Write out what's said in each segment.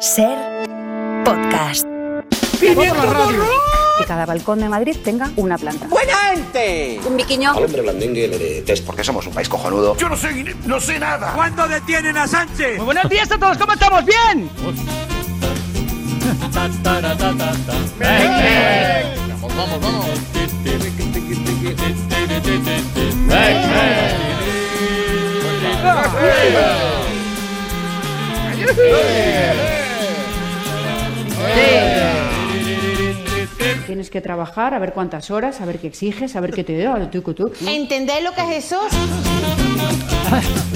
Ser podcast. Que cada balcón de Madrid tenga una planta. ¡Buena gente! Un biquiño. Al hombre blandengue le detesto porque somos un país cojonudo. Yo no sé, no sé nada. ¿Cuándo detienen a Sánchez? Muy buenos días a todos, ¿cómo estamos? ¿Bien? Vamos, vamos, vamos. Tienes que trabajar, a ver cuántas horas, a ver qué exiges, a ver qué te a tú. ¿Entendéis lo que es eso?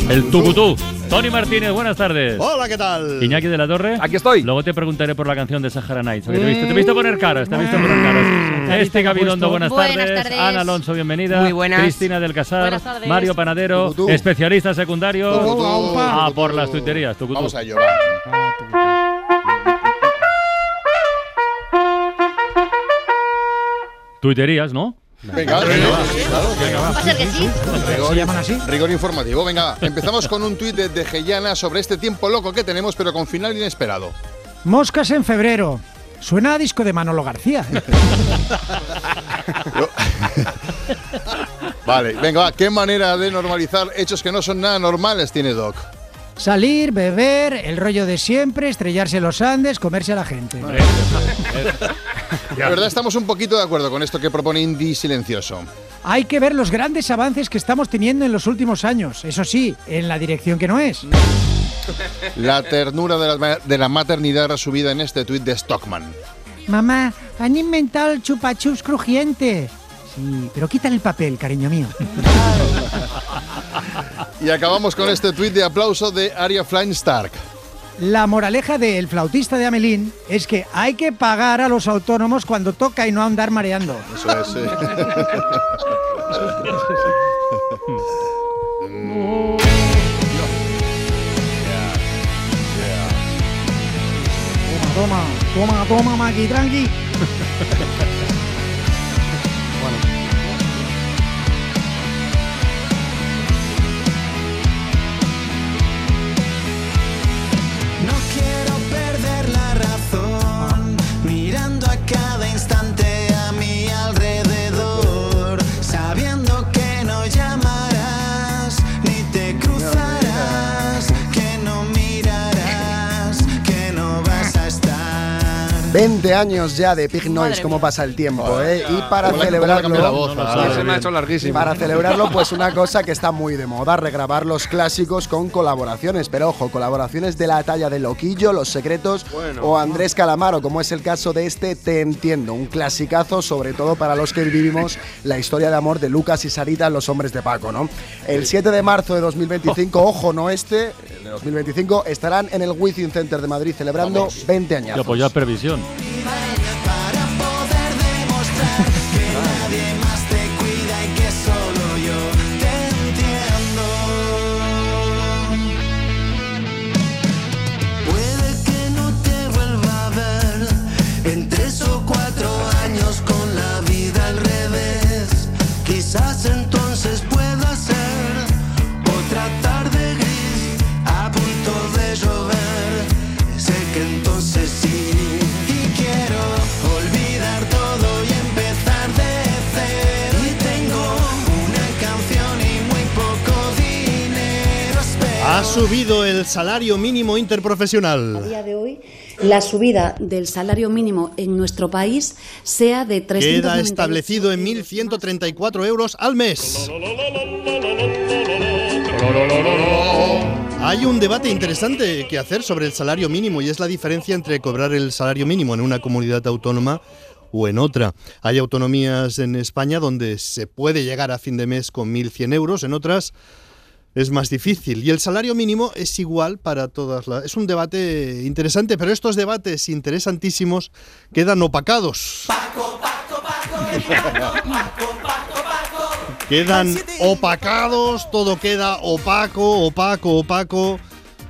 El tucutú. Tony Martínez, buenas tardes. Hola, ¿qué tal? Iñaki de la Torre. Aquí estoy. Luego te preguntaré por la canción de Sahara Nights. Te he visto, te he visto poner caras, te he visto poner caras. Este Gabilondo, buenas, Buenas tardes. tardes. Ana Alonso, bienvenida. Muy buenas. Cristina del Casar. Buenas tardes. Mario Panadero, Tucutú. especialista secundario. Tucutú. Ah, Tucutú. por las tuiterías. Tucutú. Vamos a ello. Tuiterías, ¿no? Venga, venga, claro. Va a ser que sí. Rigor, rigor informativo. Venga, empezamos con un tuit de, de Gellana sobre este tiempo loco que tenemos, pero con final inesperado. Moscas en febrero. Suena a disco de Manolo García. Vale, venga, va. ¿Qué manera de normalizar hechos que no son nada normales tiene Doc? Salir, beber, el rollo de siempre, estrellarse en los Andes, comerse a la gente. De verdad, estamos un poquito de acuerdo con esto que propone Indy Silencioso. Hay que ver los grandes avances que estamos teniendo en los últimos años. Eso sí, en la dirección que no es. La ternura de la, de la maternidad resumida en este tuit de Stockman. Mamá, han inventado el chupachups crujiente. Sí, pero quítale el papel, cariño mío. Y acabamos con este tuit de aplauso de Aria Flynn Stark. La moraleja de El flautista de Amelín es que hay que pagar a los autónomos cuando toca y no andar mareando. Eso es, sí. Toma, toma, toma, Maki, tranqui. 20 años ya de Pig Noise, Madre cómo mía. pasa el tiempo, ¿eh? Y para celebrarlo, para- se me ha hecho larguísimo. para celebrarlo, pues una cosa que está muy de moda, regrabar los clásicos con colaboraciones. Pero ojo, colaboraciones de la talla de Loquillo, Los Secretos o Andrés Calamaro, como es el caso de este Te Entiendo, un clasicazo, sobre todo para los que vivimos la historia de amor de Lucas y Sarita Los Hombres de Paco, ¿no? El 7 de marzo de 2025, ojo, no este, el de 2025, estarán en el Wizzing Center de Madrid celebrando 20 años. Yo apoyo a previsión. Para subido el salario mínimo interprofesional. A día de hoy, la subida del salario mínimo en nuestro país sea de 398 Queda establecido en 1.134 euros al mes. Hay un debate interesante que hacer sobre el salario mínimo y es la diferencia entre cobrar el salario mínimo en una comunidad autónoma o en otra. Hay autonomías en España donde se puede llegar a fin de mes con 1.100 euros, en otras es más difícil. Y el salario mínimo es igual para todas las... Es un debate interesante, pero estos debates interesantísimos quedan opacados. Quedan opacados, todo queda opaco, opaco, opaco.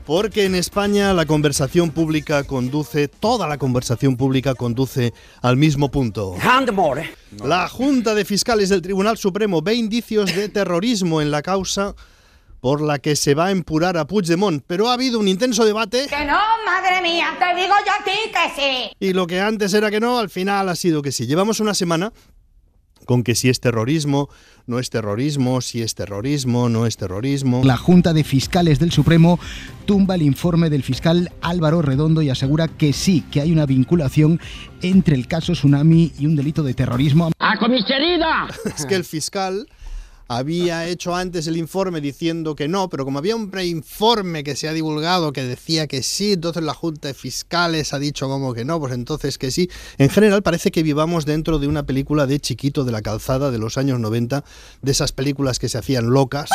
Porque en España la conversación pública conduce, toda la conversación pública conduce al mismo punto. La Junta de Fiscales del Tribunal Supremo ve indicios de terrorismo en la causa por la que se va a empurar a Puigdemont, pero ha habido un intenso debate Que no, madre mía, te digo yo a ti que sí. y lo que antes era que no, al final ha sido que sí. Llevamos una semana con que si es terrorismo, no es terrorismo, si es terrorismo, no es terrorismo. La Junta de Fiscales del Supremo tumba el informe del fiscal Álvaro Redondo y asegura que sí, que hay una vinculación entre el caso Tsunami y un delito de terrorismo. ¡A comisaría! Es que el fiscal había hecho antes el informe diciendo que no, pero como había un preinforme que se ha divulgado que decía que sí, entonces la Junta de Fiscales ha dicho como que no, pues entonces que sí. En general parece que vivamos dentro de una película de Chiquito de la Calzada de los años 90, de esas películas que se hacían locas.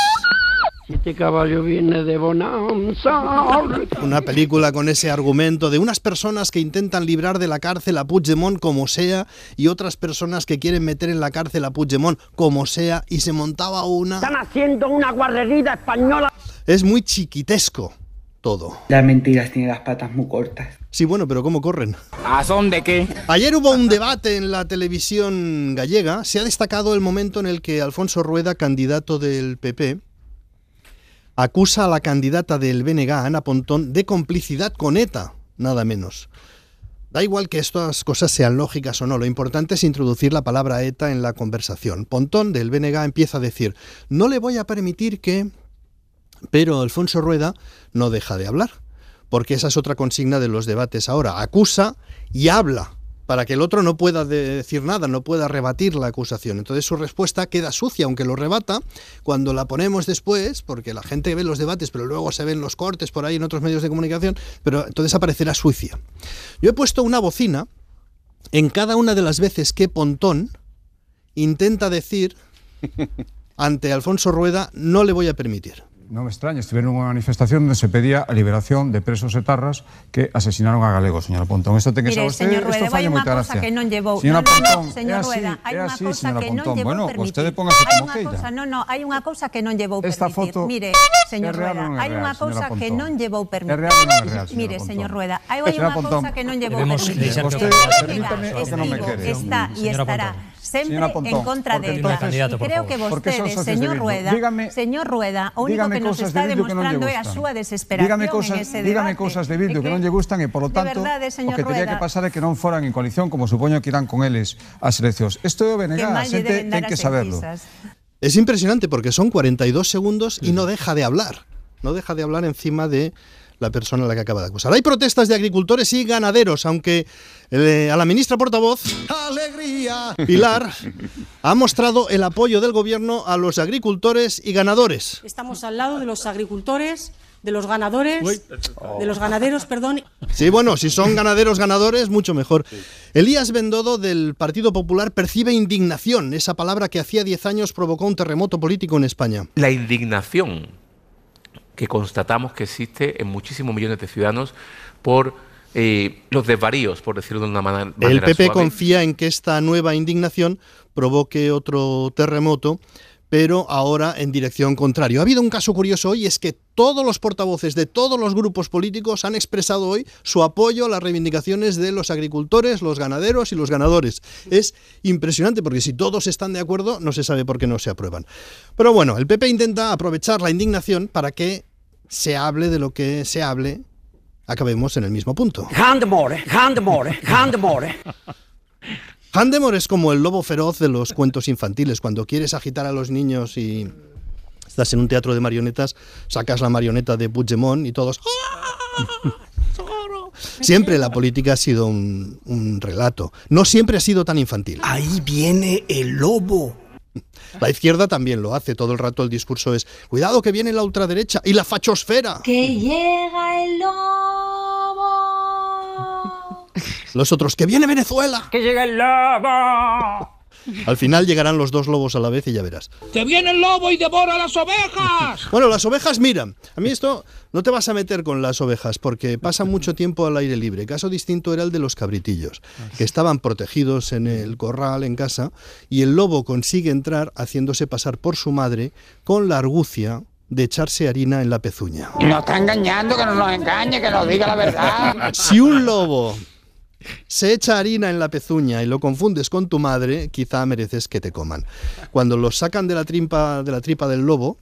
Este caballo viene de Bonanza. Una película con ese argumento de unas personas que intentan librar de la cárcel a Puigdemont como sea y otras personas que quieren meter en la cárcel a Puigdemont como sea y se montaba una... Están haciendo una guarrería española. Es muy chiquitesco todo. Las mentiras tienen las patas muy cortas. Sí, bueno, pero ¿cómo corren? ¿A son de qué? Ayer hubo un debate en la televisión gallega. Se ha destacado el momento en el que Alfonso Rueda, candidato del PP, acusa a la candidata del BNG, Ana Pontón, de complicidad con ETA, nada menos. Da igual que estas cosas sean lógicas o no, lo importante es introducir la palabra ETA en la conversación. Pontón del BNG empieza a decir, no le voy a permitir que... Pero Alfonso Rueda no deja de hablar, porque esa es otra consigna de los debates ahora. Acusa y habla para que el otro no pueda decir nada, no pueda rebatir la acusación. Entonces su respuesta queda sucia, aunque lo rebata, cuando la ponemos después, porque la gente ve los debates, pero luego se ven los cortes por ahí en otros medios de comunicación, pero entonces aparecerá sucia. Yo he puesto una bocina en cada una de las veces que Pontón intenta decir ante Alfonso Rueda, no le voy a permitir. non extraña, estiveron unha manifestación onde se pedía a liberación de presos etarras que asesinaron a galegos, señora Pontón. Isto ten que saber usted, isto falla moita gracia. Que non llevou. Señora no, Pontón, señor é así, Rueda, é así, señora que Pontón. Non llevou bueno, permitir. vostede póngase como queira. Cosa, non, non, hai unha cousa que non llevou Esta permitir. Foto Mire, señor Rueda, hai unha cousa que non llevou permitir. Real, non é real, Mire, señor Rueda, hai eh, unha cousa que non llevou permitir. Vostede, permítame o que non me quere. Está e estará Pontón, en contra de ETA. entonces- Y creo que vostedes, señor. Rueda, Dígame- señor Rueda, o único dígame que nos está de que demostrando é a súa desesperación Dígame cosas, en ese dígame debate. cosas de Bildu É que non lle gustan e, polo de tanto, verdade, o que tería que pasar é que non foran en coalición, como supoño que irán con eles ás eleccións. Isto é o BNG, Que a xente ten que as saberlo. Es impresionante porque son 42 segundos y no deja de hablar. No deja de hablar encima de la persona a la que acaba de acusar. Hay protestas de agricultores y ganaderos, aunque eh, a la ministra portavoz, ¡Alegría! Pilar, ha mostrado el apoyo del gobierno a los agricultores y ganadores. Estamos al lado de los agricultores, de los ganadores, de los ganaderos, perdón. Sí, bueno, si son ganaderos ganadores, mucho mejor. Elías Bendodo del Partido Popular percibe indignación, esa palabra que hacía 10 años provocó un terremoto político en España. la indignación que constatamos que existe en muchísimos millones de ciudadanos por eh, los desvaríos, por decirlo de una manera El PP suave. confía en que esta nueva indignación provoque otro terremoto, pero ahora en dirección contraria. Ha habido un caso curioso hoy, es que todos los portavoces de todos los grupos políticos han expresado hoy su apoyo a las reivindicaciones de los agricultores, los ganaderos y los ganadores. Es impresionante porque si todos están de acuerdo, no se sabe por qué no se aprueban. Pero bueno, el PP intenta aprovechar la indignación para que se hable de lo que se hable. Acabemos en el mismo punto. Handemore, handemore, handemore. Handemore es como el lobo feroz de los cuentos infantiles. Cuando quieres agitar a los niños y estás en un teatro de marionetas, sacas la marioneta de Puigdemont y todos... Siempre la política ha sido un, un relato. No siempre ha sido tan infantil. Ahí viene el lobo. La izquierda también lo hace. Todo el rato el discurso es, cuidado que viene la ultraderecha y la fachosfera. Que llega el lobo. Los otros, que viene Venezuela. Que llega el lobo. Al final llegarán los dos lobos a la vez y ya verás. ¡Que viene el lobo y devora las ovejas! Bueno, las ovejas, mira, a mí esto no te vas a meter con las ovejas porque pasan mucho tiempo al aire libre. Caso distinto era el de los cabritillos, que estaban protegidos en el corral en casa y el lobo consigue entrar haciéndose pasar por su madre con la argucia de echarse harina en la pezuña. Nos está engañando, que no nos engañe, que nos diga la verdad. Si un lobo se echa harina en la pezuña y lo confundes con tu madre, quizá mereces que te coman. Cuando los sacan de la tripa, de la tripa del lobo,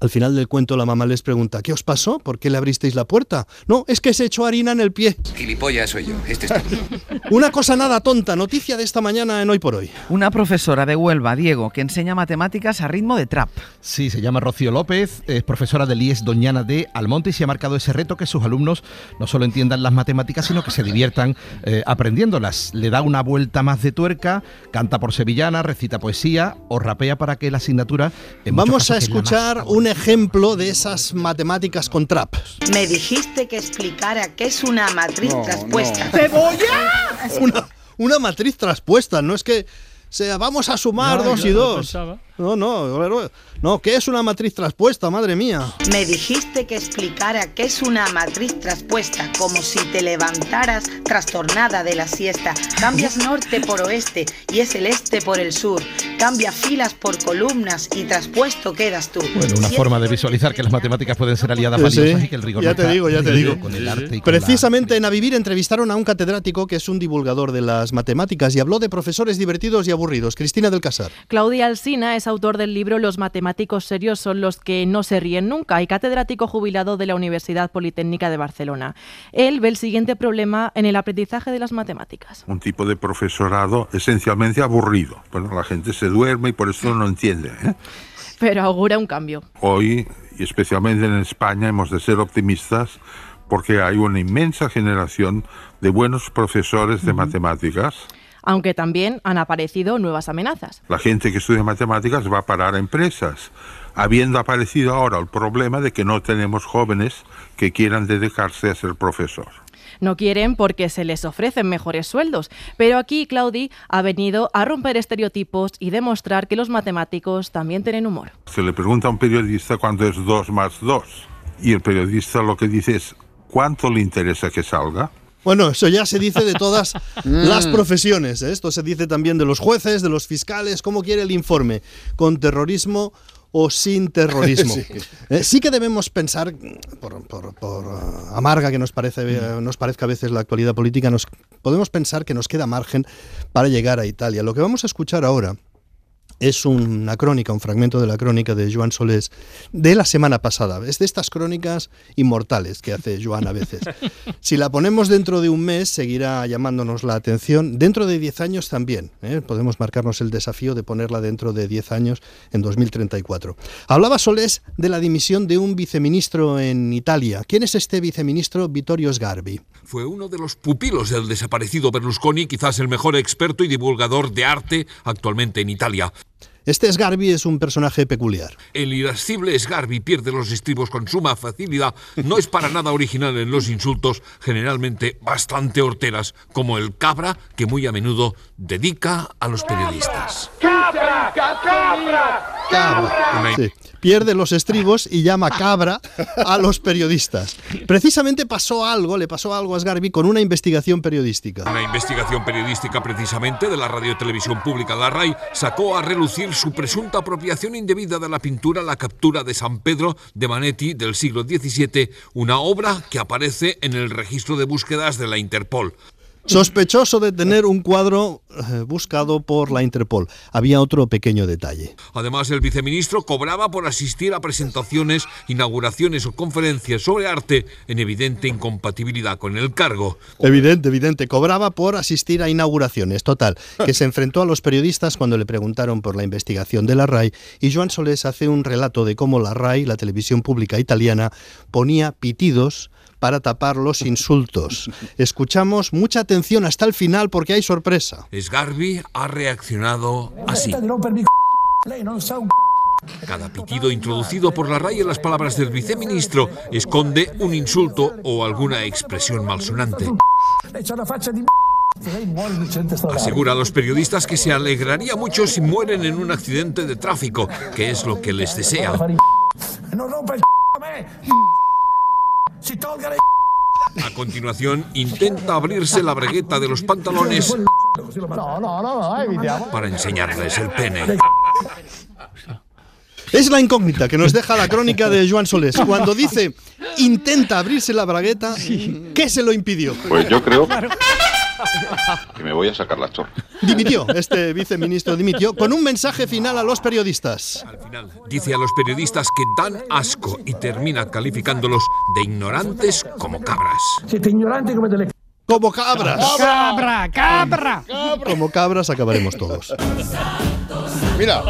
Al final del cuento la mamá les pregunta, ¿qué os pasó? ¿Por qué le abristeis la puerta? No, es que se echó harina en el pie. Gilipollas soy yo. Este es. Una cosa nada tonta, noticia de esta mañana en Hoy por Hoy. Una profesora de Huelva, Diego, que enseña matemáticas a ritmo de trap. Sí, se llama Rocío López, es profesora del IES Doñana de Almonte y se ha marcado ese reto que sus alumnos no solo entiendan las matemáticas, sino que se diviertan eh, aprendiéndolas. Le da una vuelta más de tuerca, canta por sevillana, recita poesía o rapea para que la asignatura... en Vamos a es escuchar un ejemplo de esas matemáticas con trap. Me dijiste que explicara qué es una matriz No, traspuesta. no. Una, una matriz traspuesta, no es que sea vamos a sumar No, dos y dos. pensaba. No, no, no, ¿qué es una matriz traspuesta? Madre mía. Me dijiste que explicara qué es una matriz traspuesta, como si te levantaras trastornada de la siesta. Cambias norte por oeste y es el este por el sur. Cambia filas por columnas y traspuesto quedas tú. Bueno, una forma de visualizar que las matemáticas pueden ser aliadas Sí, valiosas sí. y que el rigor Ya no te digo, ya te digo. con el arte y con la- Precisamente en A Vivir entrevistaron a un catedrático que es un divulgador de las matemáticas y habló de profesores divertidos y aburridos. Cristina del Casar. Claudia Alsina es autor del libro Los matemáticos serios son los que no se ríen nunca y catedrático jubilado de la Universidad Politécnica de Barcelona. Él ve el siguiente problema en el aprendizaje de las matemáticas. un tipo de profesorado esencialmente aburrido. Bueno, la gente se duerme y por eso no entiende. ¿eh? Pero augura un cambio. Hoy, y especialmente en España, hemos de ser optimistas porque hay una inmensa generación de buenos profesores de matemáticas. Aunque también han aparecido nuevas amenazas. La gente que estudia matemáticas va a parar a empresas, habiendo aparecido ahora el problema de que no tenemos jóvenes que quieran dedicarse a ser profesor. No quieren porque se les ofrecen mejores sueldos. Pero aquí Claudi ha venido a romper estereotipos y demostrar que los matemáticos también tienen humor. Se le pregunta a un periodista cuánto es 2 más 2 y el periodista lo que dice es ¿cuánto le interesa que salga? Bueno, eso ya se dice de todas las Mm. profesiones. ¿eh? Esto se dice también de los jueces, de los fiscales. ¿Cómo quiere el informe? ¿Con terrorismo o sin terrorismo? Sí. Eh, sí que debemos pensar, por, por- por, ah, amarga que nos, parece, eh, nos parezca a veces la actualidad política, nos, podemos pensar que nos queda margen para llegar a Italia. Lo que vamos a escuchar ahora es una crónica, un fragmento de la crónica de Joan Solés de la semana pasada. Es de estas crónicas inmortales que hace Joan a veces. Si la ponemos dentro de un mes, seguirá llamándonos la atención. Dentro de 10 años también. ¿eh? Podemos marcarnos el desafío de ponerla dentro de 10 años, en 2034. Hablaba Solés de la dimisión de un viceministro en Italia. ¿Quién es este viceministro? Vittorio Sgarbi. Fue uno de los pupilos del desaparecido Berlusconi, quizás el mejor experto y divulgador de arte actualmente en Italia. Este Sgarbi es un personaje peculiar. El irascible Sgarbi pierde los estribos con suma facilidad. No es para nada original en los insultos, generalmente bastante horteras, como el cabra que muy a menudo dedica a los periodistas. ¡Cabra! ¡Cabra! Cabra. Sí. Pierde los estribos y llama cabra a los periodistas. Precisamente pasó algo, le pasó algo a Sgarbi con una investigación periodística. Una investigación periodística precisamente de la Radio Televisión Pública, la RAI, sacó a relucir su presunta apropiación indebida de la pintura La captura de San Pedro de Manetti del siglo XVII, una obra que aparece en el registro de búsquedas de la Interpol. Sospechoso de tener un cuadro eh, buscado por la Interpol. Había otro pequeño detalle. Además, el viceministro cobraba por asistir a presentaciones, inauguraciones o conferencias sobre arte en evidente incompatibilidad con el cargo. Evidente, evidente. Cobraba por asistir a inauguraciones. Total, que se enfrentó a los periodistas cuando le preguntaron por la investigación de la RAI y Joan Solés hace un relato de cómo la RAI, la televisión pública italiana, ponía pitidos para tapar los insultos. Escuchamos mucha atención hasta el final porque hay sorpresa. Sgarbi ha reaccionado así. Cada pitido introducido por la RAI en las palabras del viceministro esconde un insulto o alguna expresión malsonante. Asegura a los periodistas que se alegraría mucho si mueren en un accidente de tráfico, que es lo que les desea. A continuación, intenta abrirse la bragueta de los pantalones para enseñarles el pene. Es la incógnita que nos deja la crónica de Joan Solés. Cuando dice intenta abrirse la bragueta, ¿qué se lo impidió? Pues yo creo Que me voy a sacar la chorra. Dimitió, este viceministro dimitió con un mensaje final a los periodistas. Dice a los periodistas que dan asco y termina calificándolos de ignorantes como cabras. Siete ignorante como Como cabras. Cabra, cabra. Como cabras acabaremos todos. Mira.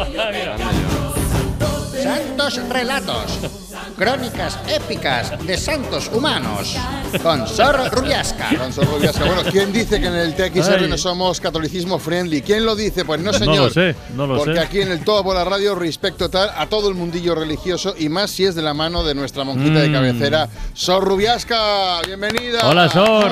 Santos relatos. Crónicas épicas de santos humanos. Con Sor Rubiasca. Con Sor Rubiasca. Bueno, ¿quién dice que en el TXR no somos catolicismo friendly? ¿Quién lo dice? Pues no, No señor. lo sé, no lo Porque sé. aquí en el Todo por la Radio respecto tal a todo el mundillo religioso y más si es de la mano de nuestra monjita de Mm. cabecera, Sor Rubiasca. Bienvenida. Hola, Sor.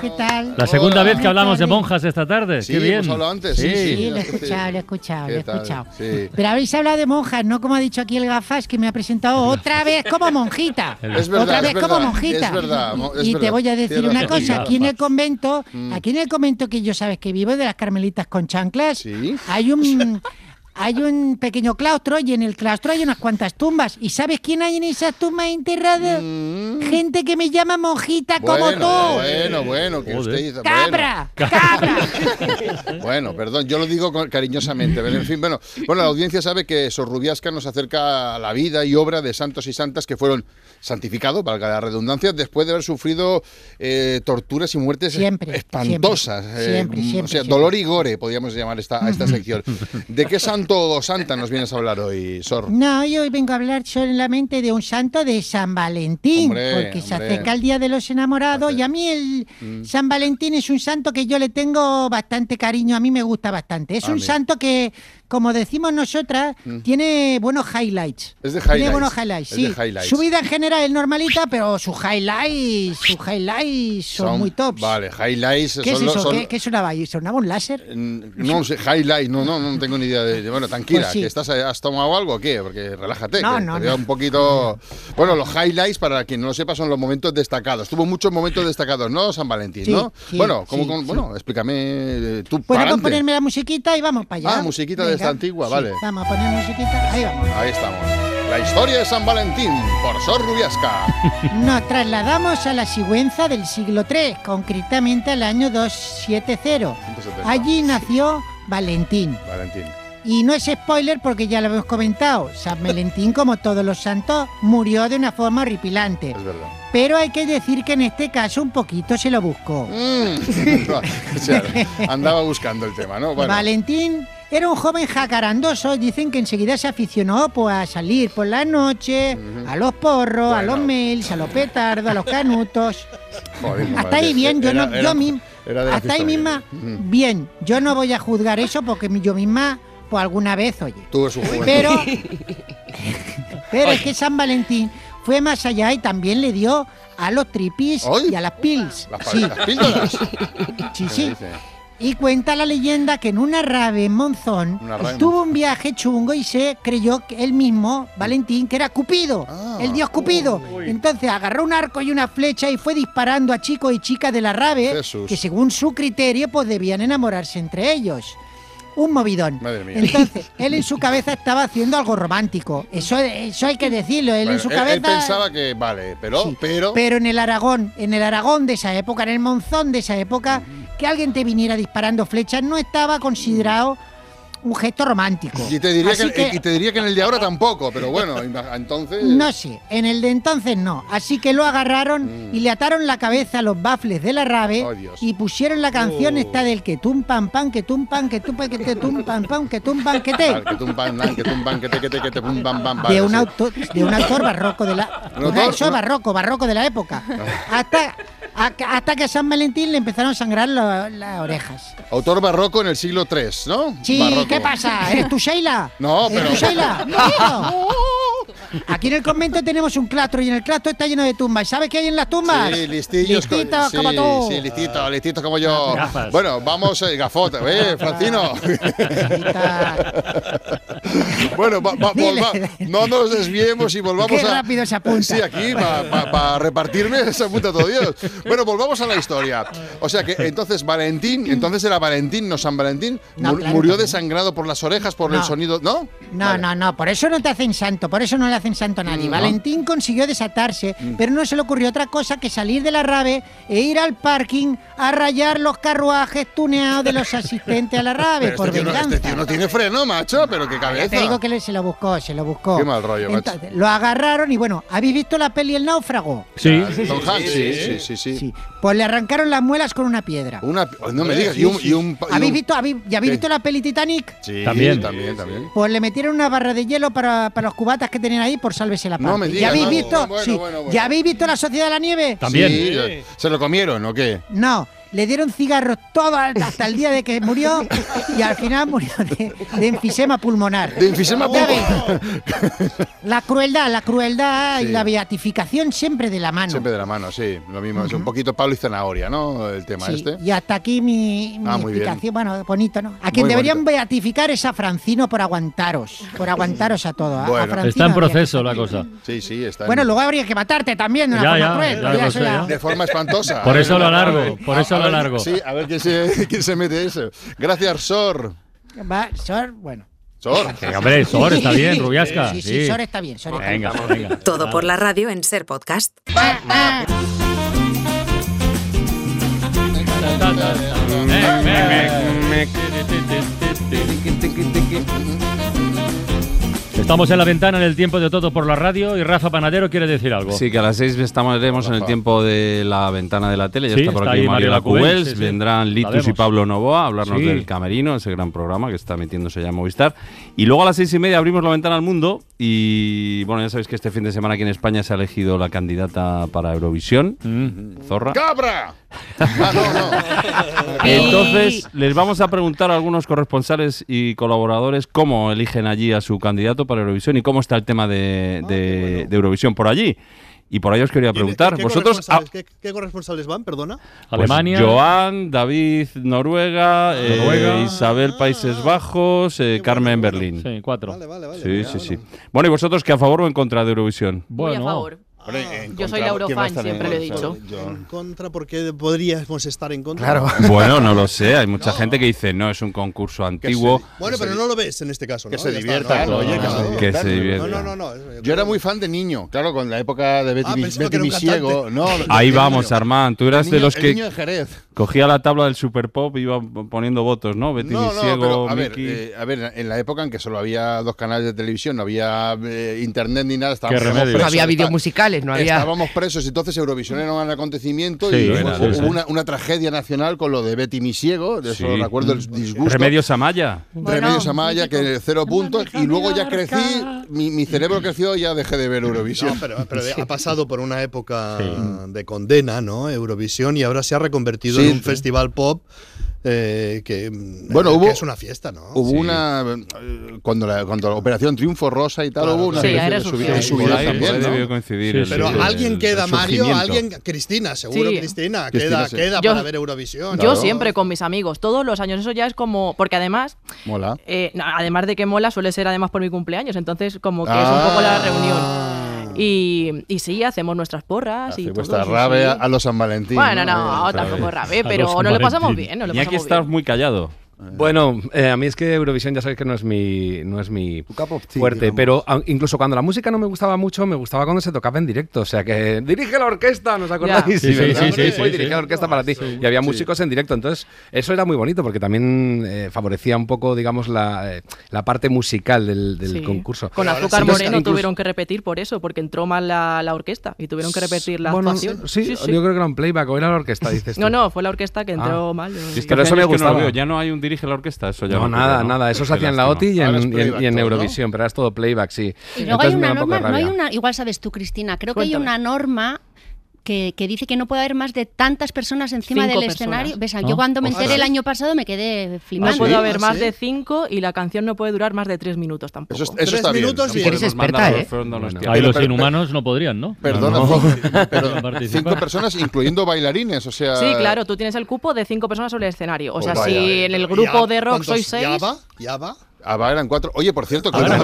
¿Qué tal? La segunda Hola. vez que hablamos de monjas esta tarde. Sí, Qué bien. hemos hablado antes, sí, Sí, sí. lo he escuchado, lo he escuchado, lo he escuchado. Sí. Pero habéis hablado de monjas, no como ha dicho aquí el gafas, que me ha presentado otra vez como monjita. Es verdad, otra es vez como monjita. es verdad, es y te voy a decir una cosa, aquí en el convento, Mm. aquí en el convento que yo sabes que vivo de las carmelitas con chanclas, hay un hay un pequeño claustro y en el claustro hay unas cuantas tumbas. ¿Y sabes quién hay en esas tumbas enterradas? Gente que me llama monjita como Mm. Tú. bueno, bueno, que usted dice. ¡Cabra! Bueno. Bueno, perdón, yo lo digo cariñosamente, pero en fin, bueno, bueno, la audiencia sabe que Sor Rubiasca nos acerca a la vida y obra de santos y santas que fueron santificados, valga la redundancia, después de haber sufrido eh, torturas y muertes Siempre, espantosas. eh, siempre, mm, siempre, o sea, siempre. dolor y gore, podríamos llamar esta, a esta sección. ¿De qué santo o santa nos vienes a hablar hoy, Sor? No, yo hoy vengo a hablar solamente de un santo de San Valentín, Hombre, porque se acerca el Día de los Enamorados y a mí el Mm. San Valentín es un santo que yo le tengo bastante cariño, a mí me gusta bastante. Es A un mí. santo que, como decimos nosotras, Mm. tiene buenos highlights. Es de Tiene highlights. buenos highlights, Es sí. de highlights. Su vida en general es normalita, pero sus highlights, sus highlights son, muy tops. Vale, highlights ¿Qué es son los- eso? son- ¿Qué, qué sonaba ahí? ¿Sonaba un láser? No sé, highlight, no, no, no tengo ni idea de. Bueno, tranquila, Pues sí. que estás, ¿has tomado algo o qué? Porque relájate, No, que no, te no. un poquito. Bueno, los highlights, para quien no lo sepa, son los momentos destacados. Tuvo muchos momentos destacados, ¿no? San Valentín, Sí, ¿no? sí, bueno, ¿cómo, sí, cómo- sí. bueno, explícame eh, tú. Pa'lante. ponerme la musiquita y vamos para allá. Ah, musiquita de esta antigua, Sí, vale. Vamos a poner musiquita, ahí vamos. Ahí estamos. La historia de San Valentín, por Sor Rubiasca. Nos trasladamos a la Sigüenza del siglo III, concretamente al año 270. Allí nació Valentín. Valentín. Y no es spoiler porque ya lo hemos comentado. San Valentín, como todos los santos, murió de una forma horripilante. Es verdad. Pero hay que decir que en este caso un poquito se lo buscó. o sea, andaba buscando el tema, ¿no? Bueno, Valentín era un joven jacarandoso. Dicen que enseguida se aficionó pues, a salir por la noche, a los porros, a los mails, a los petardos, a los canutos. joder, Hasta ahí bien, yo era- no, era- yo la hasta ahí misma, bien. Yo no voy a juzgar eso porque yo misma, pues alguna vez, oye. Tuvo su juventud. Pero, pero es que San Valentín fue más allá y también le dio a los tripis y a las pils. Las, Sí. las píldoras. Sí, ¿Qué sí. Y cuenta la leyenda que en una rave en Monzón tuvo un viaje chungo y se creyó que él mismo, Valentín, que era Cupido, Ah. el dios Cupido. Entonces agarró un arco y una flecha y fue disparando a chicos y chicas de la rave Jesús. que según su criterio pues debían enamorarse entre ellos. Un movidón. Madre mía. Entonces, él en su cabeza estaba haciendo algo romántico. Eso, eso hay que decirlo. Él en su él- cabeza. él pensaba que, vale, pero, pero. Pero en el Aragón, en el Aragón de esa época, en el Monzón de esa época, que alguien te viniera disparando flechas no estaba considerado un gesto romántico. Y te, diría Así que, y te diría que en el de ahora tampoco, pero bueno, ima- entonces. No sé, en el de entonces no. Así que lo agarraron y le ataron la cabeza a los bafles de la rave Oh, y pusieron la canción Oh. esta del que tum pam pam, que tum pam, que tum pam, que te tum pam pam, que tum pam, que te. Que que que te, que te, que te, de un autor de un autor barroco de la ¿Un autor? barroco barroco de la época hasta hasta que a San Valentín le empezaron a sangrar lo- las orejas Autor barroco en el siglo III, ¿no? sí Barroco. qué pasa eres tú Sheila No, ¿Eres pero. tú Sheila No. Aquí en el convento tenemos un claustro y en el claustro está lleno de tumbas ¿sabes qué hay en las tumbas Sí, listillos. Listitos sí, como tú Sí, listito, listito como yo. Gafas. Bueno, vamos, eh, gafota, ¿eh, Francino? bueno, va- va- Dile. volva- no nos desviemos y volvamos Qué a. rápido se apunta. Sí, aquí, para repartirme, se apunta todo Dios. Bueno, volvamos a la historia. O sea que entonces Valentín, entonces era Valentín, no San Valentín, No, mur- claro murió no. desangrado por las orejas, por el sonido. ¿No? no, no, no, por eso no te hacen santo, por eso no le hacen santo a nadie. Mm. Valentín consiguió desatarse, pero no se le ocurrió otra cosa que salir de la rave e ir al parking a rayar los carruajes tuneados de los asistentes a la rave Pero por este, tío no, venganza. este tío no tiene freno, macho, pero qué Ya cabeza. te digo que se lo buscó, se lo buscó. Qué mal rollo, macho. Lo agarraron y bueno, ¿habéis visto la peli El náufrago? Sí. Tom Hanks, sí, sí, sí, sí. Pues le arrancaron las muelas con una piedra. Una, no me digas, y un, y un- y ¿Habéis un- visto, habéis- ¿Ya habéis ¿Qué? visto la peli Titanic? Sí, También. también, también. Pues le metieron una barra de hielo para, para los cubatas que tenían ahí por sálvese la No parte. me ¿Ya habéis no, visto? bueno, sí. bueno, bueno. ¿Ya habéis visto la Sociedad de la Nieve? También. Sí, ¿Se lo comieron o qué? No, le dieron cigarros todo hasta el día de que murió y al final murió de, de enfisema pulmonar. De enfisema Ya pulmonar. veis, La crueldad, la crueldad y la beatificación siempre de la mano. Siempre de la mano, sí. Lo mismo, es un poquito palo y zanahoria, ¿no? El tema Sí, este. Y hasta aquí mi, mi Ah, muy bien. explicación. Bueno, bonito, ¿no? A quien Muy deberían bonito. beatificar es a Francino por aguantaros. Por aguantaros a todo. Bueno. Francino Está en habría proceso la cosa. Sí, sí, está. en- Bueno, luego habría que matarte también de una Ya, forma ya, cruel. ya. De forma espantosa. Por eso lo alargo, por eso a lo ver, alargo. Sí, a ver quién se, quién se mete eso. Gracias, Sor. Va, Sor, bueno. Sor. Sí, hombre, Sor está bien, Rubiasca. Sí, sí, Sí. Sor está bien. Sor está Venga, bien. venga. Todo por la radio en Ser Podcast. Estamos en la ventana en el tiempo de todo por la radio y Rafa Panadero quiere decir algo. Sí, que a las seis estaremos en el tiempo de la ventana de la tele. Ya Sí, está por está aquí Mario sí, sí. Vendrán Litus y. Pablo Novoa a hablarnos Sí. del Camerino, ese gran programa que está metiéndose ya en Movistar. Y luego a las seis y media abrimos la ventana al mundo. Y bueno, ya sabéis que este fin de semana aquí en España se ha elegido la candidata para Eurovisión, Mm. Zorra. ¡Cabra! Ah, no, no. Entonces, les vamos a preguntar a algunos corresponsales y colaboradores cómo eligen allí a su candidato para Eurovisión y cómo está el tema de, de- de Eurovisión por allí. Y por ahí os quería preguntar, ¿Qué vosotros... ah, corresponsales, ¿qué, qué corresponsales van? Perdona. pues, Alemania. Joan, David, Noruega, eh. Isabel, Países Bajos, eh, Carmen, Berlín. Sí, cuatro. Sí, sí, sí. Bueno, ¿y vosotros qué a favor o en contra de Eurovisión? Muy a favor. Yo soy la Eurofan, siempre lo he dicho. En contra, porque podríamos estar en contra. Bueno, no lo sé. Hay mucha gente que dice, no, es un concurso antiguo. Bueno, pero no lo ves en este caso. Que ¿no? se Ya está, divierta, ¿no? oye, que No, se no, divierta. Que se divierta. No, no, no. no. Yo era muy fan de niño, claro, con la época de Betty, Ah, Betty que Misiego. No, Ahí vamos. Armand. Tú eras de los que niño de Jerez. cogía la tabla del Super Pop y iba poniendo votos, ¿no? Betty No, no, Misiego, pero a ver, eh, a ver, en la época en que solo había dos canales de televisión, no había eh, internet ni nada, No había vídeos musicales, no había- Estábamos presos, entonces Eurovisión era un acontecimiento Sí, y era, hubo, sí, hubo sí. una, una tragedia nacional con lo de Betty Misiego, de eso Sí. recuerdo el disgusto. Remedios Amaya. Remedios Amaya, que cero puntos, y luego ya crecí, mi, mi cerebro creció y ya dejé de ver Eurovisión. No, pero, pero ha pasado por una época de condena, ¿no? Eurovisión y ahora se ha reconvertido Sí, en un sí. festival pop eh, que, Bueno, que hubo- es una fiesta, ¿no? Hubo Sí. una. eh, Cuando la, cuando la Operación Triunfo Rosa y tal, Claro, hubo una. Sí, Por ahí- también, ¿no? debió coincidir Sí, el-. Pero el- alguien el queda, Mario, alguien, Cristina, seguro Sí. Cristina, Cristina, queda, queda Yo- para ver Eurovisión. Yo Claro. siempre con mis amigos, todos los años. Eso ya es como. Porque además, Mola. eh, además de que mola, suele ser además por mi cumpleaños. Entonces, como que es Ah. un poco la reunión. Y, y sí, hacemos nuestras porras y Hace todo. vuestra sí, rave sí. a, los San Valentín. Bueno, no, Eh, tampoco ¿sabes? rabé, A pero nos lo pasamos bien. Nos lo Y aquí pasamos estás bien. muy callado. Bueno, eh, a mí es que Eurovisión ya sabéis que no es mi, no es mi tea, fuerte, digamos. pero a- incluso cuando la música no me gustaba mucho, me gustaba cuando se tocaba en directo. O sea que dirige la orquesta, ¿nos acordáis? Ya. Sí, sí, sí, sí, Hoy sí, dirige sí. la orquesta para ti. Y había músicos en directo. Entonces, eso era muy bonito porque también eh, favorecía un poco, digamos, la, eh, la parte musical del, del Sí. concurso. Con Azúcar sí, Moreno incluso- tuvieron que repetir por eso, porque entró mal la, la orquesta y tuvieron que repetir la Bueno, actuación. sí, yo creo que era un playback o era la orquesta, dices tú. No, no, fue la orquesta que entró Ah. mal. Pero eso me no gustaba. Ya no hay un dirige la orquesta, eso ya No, ocurre, nada, ¿no? nada. Eso se hacía en la. OTI y en, y en- playback y en todo, ¿no? Eurovisión, pero ahora es todo playback, sí. Y luego hay Entonces una norma, no hay rabia. una, igual sabes tú, Cristina, creo que hay una norma que, que dice que no puede haber más de tantas personas encima Cinco del personas. escenario. ¿Ves? Ah. Yo cuando me enteré el año pasado me quedé No flipando. puede haber ¿Ah, más sí? de cinco y la canción no puede durar más de tres minutos tampoco. Eso, eso Tres está bien. minutos y- Eres experta, los ¿eh? Bueno. Ahí los inhumanos no podrían, ¿no? Perdona, No, no. cinco- pero No participan. cinco personas, incluyendo bailarines, o sea. Sí, claro, tú tienes el cupo de cinco personas sobre el escenario. O sea, Oh, vaya, si vaya. en el ¿Y grupo de rock cuántos? sois seis. ¿Ya va? ¿Ya va? Ah, va, eran cuatro. Oye, por cierto, ahora,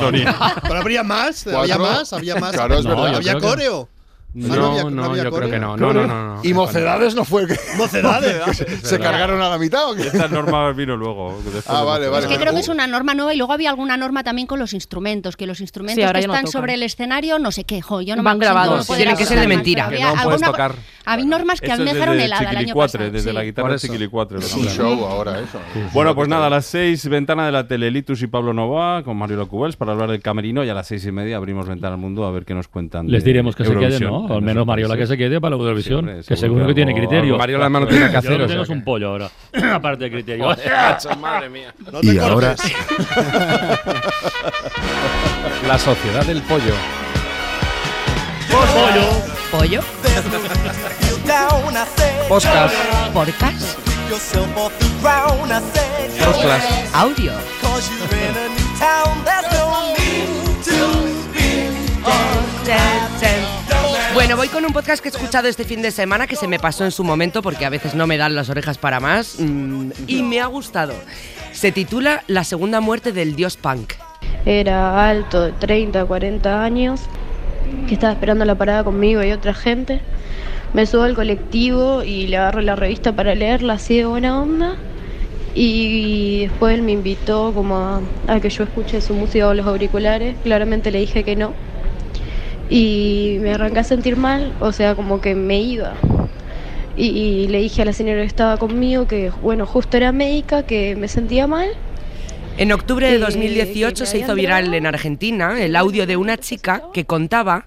Tony. Pero habría más, había más, había más. Claro, es No, verdad. yo había coreo. No, Ah, había- no, había yo creo que no. No, no, no. no. Y Mocedades no fue. Mocedades. se, se cargaron a la mitad. ¿o qué? Esta norma vino luego. Ah, vale, vale. Es que creo que es una norma nueva y luego había alguna norma también con los instrumentos, que los instrumentos Sí, que no están sobre el escenario, no sé qué, jo, yo no Van me grabados. no poder Tienen que ser de mentira. Que había no puedes alguna- tocar. Había normas que a mí me dejaron helada el año pasado. desde sí. la guitarra de. Chiquilicuatre. Es un show ahora eso. Bueno, pues nada, a las seis, ventana de la tele Litus y Pablo Nova con Mario Locubels para hablar del camerino y a las seis y media abrimos ventana al mundo a ver qué nos cuentan. Les diremos que se queden, Eurovisión. ¿No? Al menos Mariola que se quede para la Eurovisión. Sí, hombre, que seguro que que tiene criterio. Mariola no tiene que Yo hacer, lo que o tengo sea un pollo ahora. Aparte de criterio. Madre mía. No te Y ahora-. La sociedad del pollo. ¿Pollo? Podcast. ¿Podcast? Podcast. ¿Audio? Bueno, voy con un podcast que he escuchado este fin de semana que se me pasó en su momento porque a veces no me dan las orejas para más mm, y me ha gustado. Se titula La segunda muerte del dios punk. Era alto, de 30, 40 años, que estaba esperando la parada conmigo y otra gente. Me subo al colectivo y le agarro la revista para leerla así de buena onda. Y después él me invitó como a, a que yo escuche su música o los auriculares. Claramente le dije que no. Y me arranqué a sentir mal, o sea, como que me iba. Y, y le dije a la señora que estaba conmigo que, bueno, justo era médica, que me sentía mal. En octubre de Eh, 2018 que me se hizo viral en Argentina el audio de una chica que contaba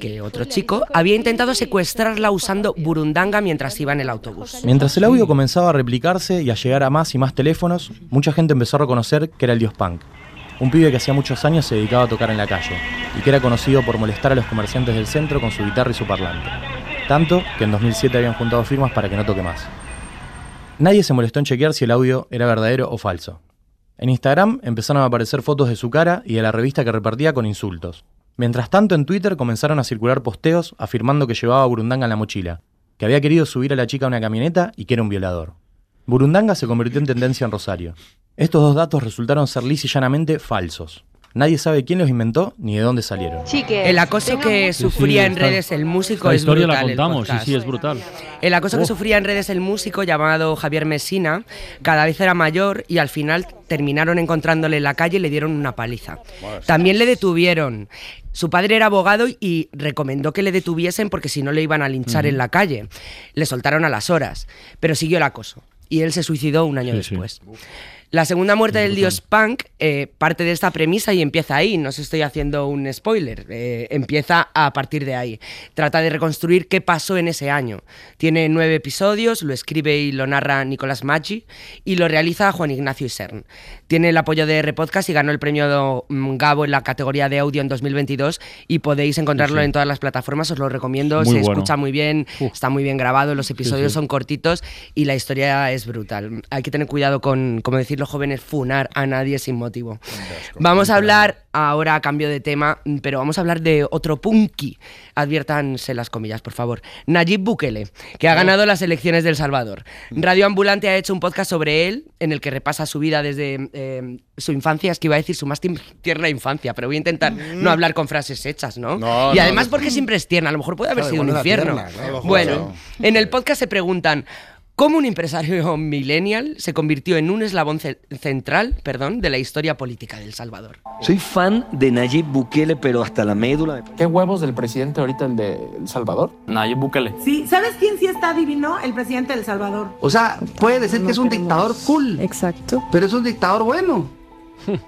que otro chico había intentado secuestrarla usando burundanga mientras iba en el autobús. Mientras el audio comenzaba a replicarse y a llegar a más y más teléfonos, mucha gente empezó a reconocer que era el dios punk, un pibe que hacía muchos años se dedicaba a tocar en la calle y que era conocido por molestar a los comerciantes del centro con su guitarra y su parlante. Tanto que en 2007 habían juntado firmas para que no toque más. Nadie se molestó en chequear si el audio era verdadero o falso. En Instagram empezaron a aparecer fotos de su cara y de la revista que repartía con insultos. Mientras tanto, en Twitter comenzaron a circular posteos afirmando que llevaba a Burundanga en la mochila, que había querido subir a la chica a una camioneta y que era un violador. Burundanga se convirtió en tendencia en Rosario. Estos dos datos resultaron ser lisa y llanamente falsos. Nadie sabe quién los inventó ni de dónde salieron. El acoso que sufría en redes el músico es historia brutal. la el contamos, sí, podcast. sí, es brutal. El acoso que Oh. sufría en redes el músico llamado Javier Mesina cada vez era mayor y al final terminaron encontrándole en la calle y le dieron una paliza. También le detuvieron. Su padre era abogado y recomendó que le detuviesen porque si no le iban a linchar en la calle. Le soltaron a las horas, pero siguió el acoso y él se suicidó un año Sí, sí. La segunda muerte del dios punk eh, parte de esta premisa y empieza ahí. No os estoy haciendo un spoiler. eh, empieza a partir de ahí. Trata de reconstruir qué pasó en ese año. Tiene nueve episodios, lo escribe y lo narra Nicolás Maggi y lo realiza Juan Ignacio Isern. Tiene el apoyo de R Podcast y ganó el premio mm, Gabo en la categoría de audio en 2022 y podéis encontrarlo Sí, en todas las plataformas. Os lo recomiendo. Muy Se bueno. escucha muy bien, está muy bien grabado. Los episodios sí. son cortitos y la historia es brutal. Hay que tener cuidado con, como decir los jóvenes, funar a nadie sin motivo. Vamos a hablar ahora a cambio de tema, pero vamos a hablar de otro punky. Adviértanse las comillas, por favor. Nayib Bukele, que ha ganado las elecciones del Salvador. Radio Ambulante ha hecho un podcast sobre él, en el que repasa su vida desde eh, su infancia, es que iba a decir su más tierna infancia, pero voy a intentar no hablar con frases hechas, ¿no? No, y además no. porque siempre es tierna, a lo mejor puede haber sido un infierno. tierna. Bueno, en el podcast se preguntan cómo un empresario millennial se convirtió en un eslabón ce- central, perdón, de la historia política de El Salvador. Soy fan de Nayib Bukele, pero hasta la médula. ¿Qué huevos del presidente ahorita, el de El Salvador? Nayib Bukele. Sí, ¿sabes quién sí está divino? El presidente de El Salvador. O sea, puede decir que es un dictador cool. Exacto. Pero es un dictador bueno.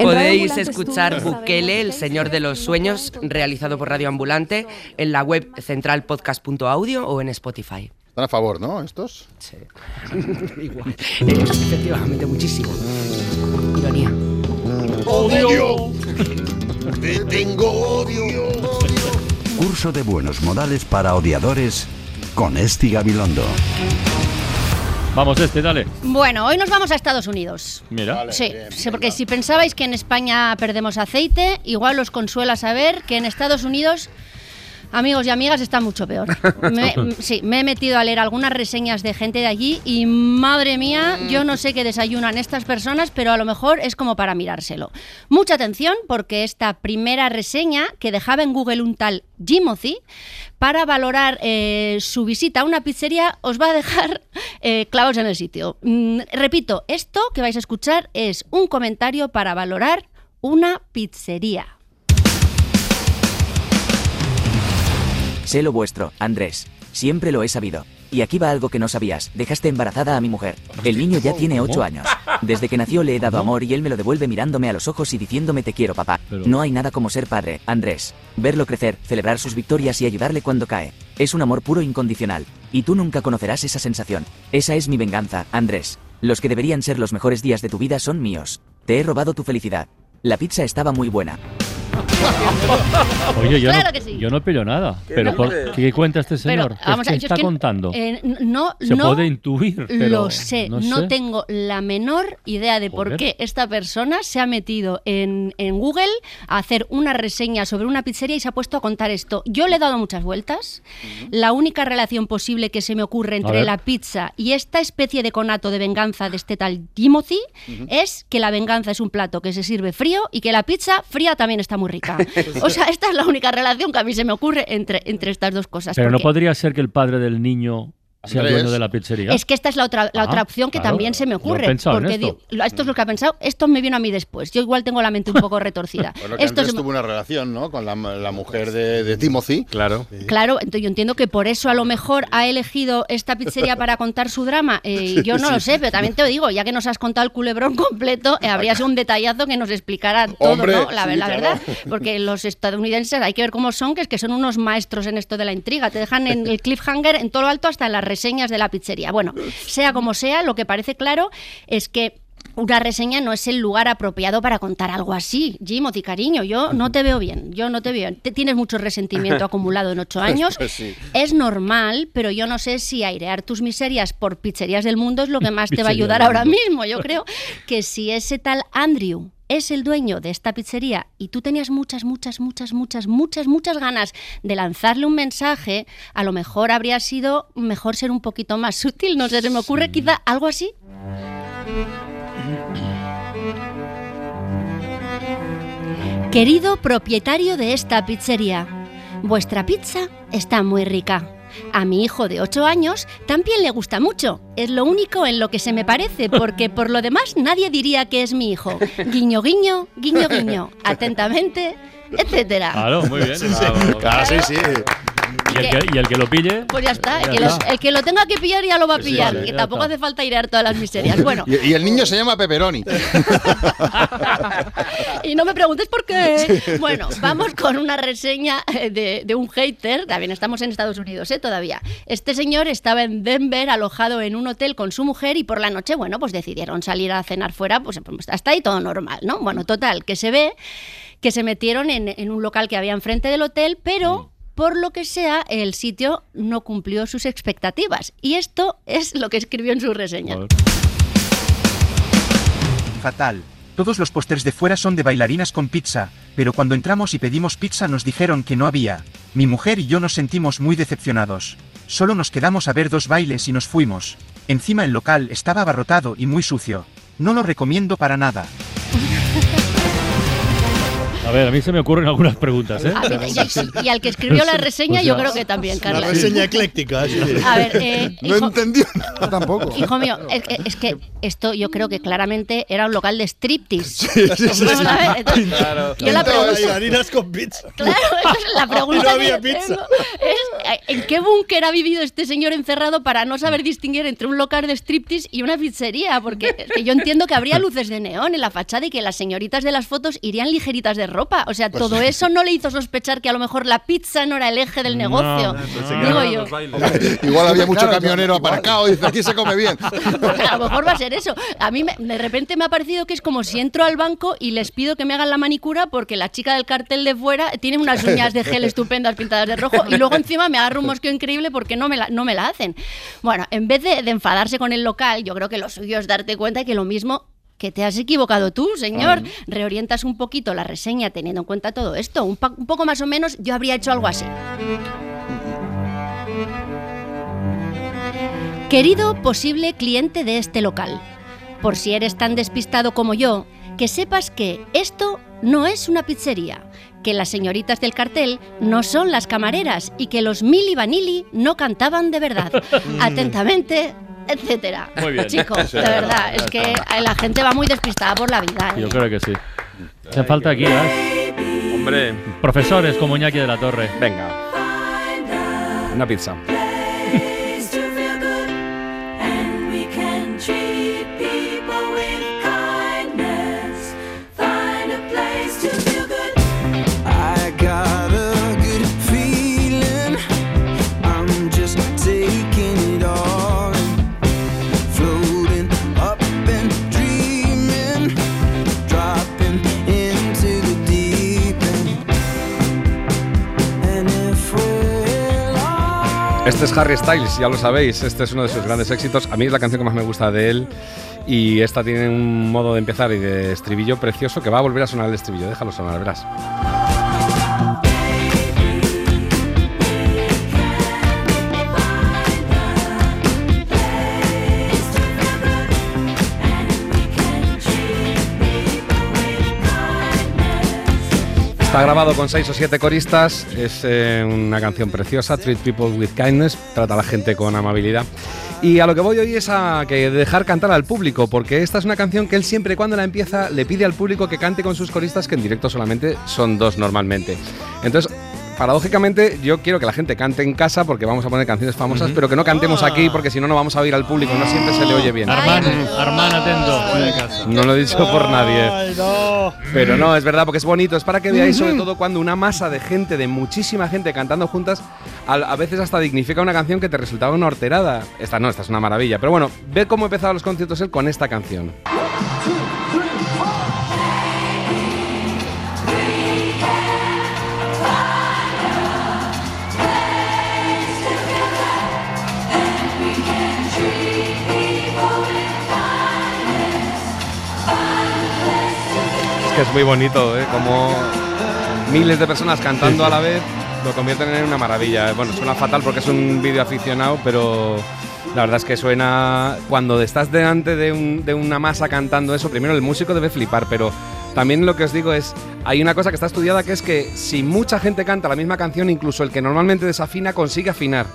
Podéis escuchar Bukele, el señor de los sueños, realizado por Radio Ambulante, en la web centralpodcast.audio o en Spotify. Están a favor, ¿no? Estos. Sí. Igual. Efectivamente, muchísimo. Ironía. Odio. Te tengo odio. Curso de buenos modales para odiadores con Esti Gabilondo. Vamos, este, dale. Bueno, hoy nos vamos a Estados Unidos. Mira. Sí, sí, porque si pensabais que en España perdemos aceite, igual os consuela saber que en Estados Unidos Amigos y amigas, está mucho peor. Me- sí, me he metido a leer algunas reseñas de gente de allí y madre mía, yo no sé qué desayunan estas personas, pero a lo mejor es como para mirárselo. Mucha atención porque esta primera reseña que dejaba en Google un tal Jimothy para valorar eh, su visita a una pizzería os va a dejar eh, clavos en el sitio. Mm, repito, esto que vais a escuchar es un comentario para valorar una pizzería. Sé lo vuestro, Andrés. Siempre lo he sabido. Y aquí va algo que no sabías. Dejaste embarazada a mi mujer. El niño ya tiene ocho años. Desde que nació le he dado amor y él me lo devuelve mirándome a los ojos y diciéndome te quiero, papá. No hay nada como ser padre, Andrés. Verlo crecer, celebrar sus victorias y ayudarle cuando cae. Es un amor puro e incondicional. Y tú nunca conocerás esa sensación. Esa es mi venganza, Andrés. Los que deberían ser los mejores días de tu vida son míos. Te he robado tu felicidad. La pizza estaba muy buena. Oye, yo, Claro no, que sí. yo no pillo nada. ¿Qué Pero por-? ¿qué cuenta este Pero, señor? ¿Qué- vamos a ¿Qué ver, yo es está que, contando? eh, no, Se no puede intuir, pero lo sé, no no, sé. tengo la menor idea de por Joder. qué esta persona se ha metido en, en Google a hacer una reseña sobre una pizzería y se ha puesto a contar esto. Yo le he dado muchas vueltas. La única relación posible que se me ocurre entre la pizza y esta especie de conato de venganza de este tal Timothy es que la venganza es un plato que se sirve frío y que la pizza fría también está muy rica. o sea, esta es la única relación que a mí se me ocurre entre, entre estas dos cosas. Pero no podría ser que el padre del niño sea el Andrés. dueño de la pizzería. Es que esta es la otra, la Ah, otra opción que claro. también se me ocurre. porque esto. es lo que ha pensado. Esto me vino a mí después. Yo igual tengo la mente un poco retorcida. Bueno, que esto se tuvo una relación, ¿no? Con la, la mujer de, de Timothy. Claro. Claro, entonces yo entiendo que por eso a lo mejor ha elegido esta pizzería para contar su drama. Eh, yo no Sí. lo sé, pero también te lo digo, ya que nos has contado el culebrón completo, eh, habría sido un detallazo que nos explicara todo, Hombre, ¿no? La, sí, la claro. verdad. Porque los estadounidenses hay que ver cómo son, que es que son unos maestros en esto de la intriga. Te dejan en el cliffhanger en todo lo alto hasta en las reseñas de la pizzería. Bueno, sea como sea, lo que parece claro es que una reseña no es el lugar apropiado para contar algo así. Jimothy, cariño, yo no te veo bien. Yo no te veo bien. Te- tienes mucho resentimiento acumulado en ocho años. Pues sí. Es normal, pero yo no sé si airear tus miserias por pizzerías del mundo es lo que más te va a ayudar ahora mismo. Yo creo que si ese tal Andrew es el dueño de esta pizzería y tú tenías muchas, muchas, muchas, muchas, muchas, muchas ganas de lanzarle un mensaje, a lo mejor habría sido mejor ser un poquito más sutil. No sé, se me ocurre quizá algo así. Querido propietario de esta pizzería, vuestra pizza está muy rica. A mi hijo de 8 años también le gusta mucho. Es lo único en lo que se me parece, porque por lo demás nadie diría que es mi hijo. Guiño, guiño, guiño, guiño. Atentamente, etcétera. Claro, muy bien. Sí, sí. Claro, sí, sí. ¿Y el, que, y el que lo pille? Pues ya está, el que, los- está. el que lo tenga que pillar ya lo va a Sí, pillar, sí, que ya tampoco está. hace falta airear todas las miserias. Bueno, Y, y el niño se llama Pepperoni. y no me preguntes por qué. Bueno, vamos con una reseña eh, de, de un hater. También estamos en Estados Unidos, ¿eh? Todavía. Este señor estaba en Denver alojado en un hotel con su mujer y por la noche, bueno, pues decidieron salir a cenar fuera, pues, pues, hasta ahí todo normal, ¿no? Bueno, total, que se ve que se metieron en, en un local que había enfrente del hotel, pero... Por lo que sea, el sitio no cumplió sus expectativas. Y esto es lo que escribió en su reseña. Fatal. Todos los pósters de fuera son de bailarinas con pizza, pero cuando entramos y pedimos pizza nos dijeron que no había. Mi mujer y yo nos sentimos muy decepcionados. Solo nos quedamos a ver dos bailes y nos fuimos. Encima el local estaba abarrotado y muy sucio. No lo recomiendo para nada. A ver, a mí se me ocurren algunas preguntas, ¿eh? A mí- y, y al que escribió la reseña, O sea, yo creo que también, Carla. Una reseña ecléctica. sí. A ver, eh, No entendió nada tampoco. Hijo mío, es, que- es que esto yo creo que claramente era un local de striptease. Sí, sí, sí, Vamos sí. a ver, entonces, Claro. yo la pregunta, con pizza. claro, esa es la pregunta No había que pizza. es ¿en qué búnker ha vivido este señor encerrado para no saber distinguir entre un local de striptease y una pizzería? Porque es que yo entiendo que habría luces de neón en la fachada y que las señoritas de las fotos irían ligeritas de ropa. O sea, Pues todo eso no le hizo sospechar que a lo mejor la pizza no era el eje del negocio. Digo yo. Igual había mucho Claro, camionero aparcado y dice, aquí se come bien. A lo mejor va a ser eso. A mí me- de repente me ha parecido que es como si entro al banco y les pido que me hagan la manicura porque la chica del cartel de fuera tiene unas uñas de gel estupendas pintadas de rojo y luego encima me agarro un mosqueo increíble porque no me la, no me la hacen. Bueno, en vez de, de enfadarse con el local, yo creo que lo suyo es darte cuenta de que lo mismo Que te has equivocado tú, señor. Reorientas un poquito la reseña teniendo en cuenta todo esto. Un, poco más o menos yo habría hecho algo así. Querido posible cliente de este local, por si eres tan despistado como yo, que sepas que esto no es una pizzería, que las señoritas del cartel no son las camareras y que los Mili Vanilli no cantaban de verdad. Atentamente, etcétera. Muy bien. Chicos, de verdad, es que la gente va muy despistada por la vida. ¿eh? Yo creo que sí. Hace falta aquí, ¿eh? Hombre. Profesores como Iñaki de la Torre. Venga. Una pizza. Este es Harry Styles, ya lo sabéis, este es uno de sus grandes éxitos. A mí es la canción que más me gusta de él y esta tiene un modo de empezar y de estribillo precioso que va a volver a sonar el estribillo. Déjalo sonar, verás. Está grabado con seis o siete coristas, es eh, una canción preciosa, Treat People with Kindness, trata a la gente con amabilidad. Y a lo que voy hoy es a que dejar cantar al público, porque esta es una canción que él siempre cuando la empieza le pide al público que cante con sus coristas, que en directo solamente son dos normalmente. Entonces, paradójicamente, yo quiero que la gente cante en casa porque vamos a poner canciones famosas, pero que no cantemos aquí porque si no, no vamos a oír al público, no siempre se le oye bien. Armán, Armán, atento. No lo he dicho por nadie. Pero no, es verdad, porque es bonito. Es para que veáis, sobre todo, cuando una masa de gente, de muchísima gente cantando juntas, a, a veces hasta dignifica una canción que te resultaba una horterada. Esta no, esta es una maravilla. Pero bueno, ve cómo empezaba los conciertos él con esta canción. Que es muy bonito, ¿eh? Como miles de personas cantando a la vez lo convierten en una maravilla. Bueno, suena fatal porque es un vídeo aficionado, pero la verdad es que suena. Cuando estás delante de, un- de una masa cantando eso, primero el músico debe flipar, pero también lo que os digo es. Hay una cosa que está estudiada que es que si mucha gente canta la misma canción, incluso el que normalmente desafina consigue afinar.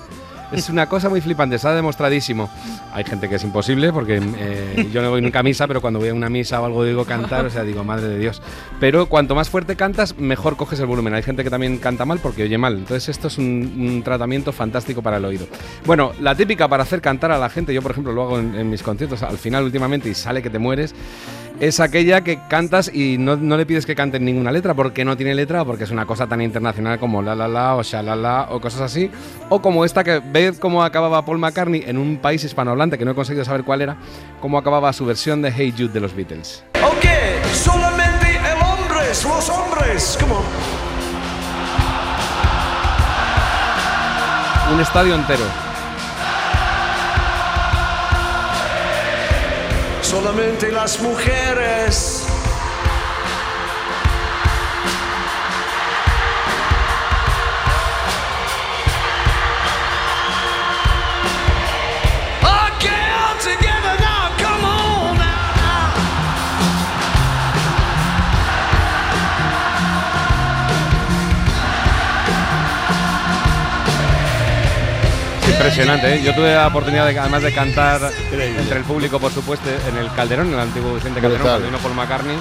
Es una cosa muy flipante, está demostradísimo. Hay gente que es imposible porque eh, yo no voy nunca a misa, pero cuando voy a una misa o algo digo cantar, o sea, digo, madre de Dios. Pero cuanto más fuerte cantas, mejor coges el volumen. Hay gente que también canta mal porque oye mal. Entonces esto es un, tratamiento fantástico para el oído. Bueno, la típica para hacer cantar a la gente, yo por ejemplo lo hago en mis conciertos al final últimamente y sale que te mueres, es aquella que cantas y no, no le pides que canten ninguna letra porque no tiene letra o porque es una cosa tan internacional como la la la o shalala o cosas así. O como esta que ved cómo acababa Paul McCartney en un país hispanohablante que no he conseguido saber cuál era, cómo acababa su versión de Hey Jude de los Beatles. Ok, solamente el hombre, los hombres. Un estadio entero. Solamente las mujeres. Impresionante, ¿eh? Yo tuve la oportunidad, de, además de cantar entre el público, por supuesto, en el Calderón, en el antiguo Vicente Calderón, cuando vino Paul McCartney.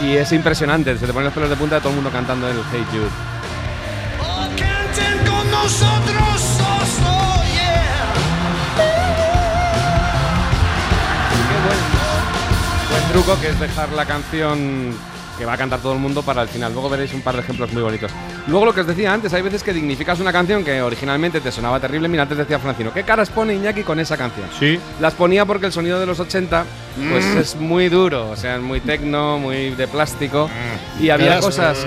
Y es impresionante, se te ponen los pelos de punta de todo el mundo cantando el Hey Jude. Canten con nosotros, oh, oh, yeah. Buen truco que es dejar la canción que va a cantar todo el mundo para el final. Luego veréis un par de ejemplos muy bonitos. Luego lo que os decía antes, hay veces que dignificas una canción que originalmente te sonaba terrible. Mira, antes decía Francino, ¿qué caras pone Iñaki con esa canción? Sí. Las ponía porque el sonido de los 80 pues Mm. es muy duro, o sea, es muy tecno, muy de plástico. Y había cosas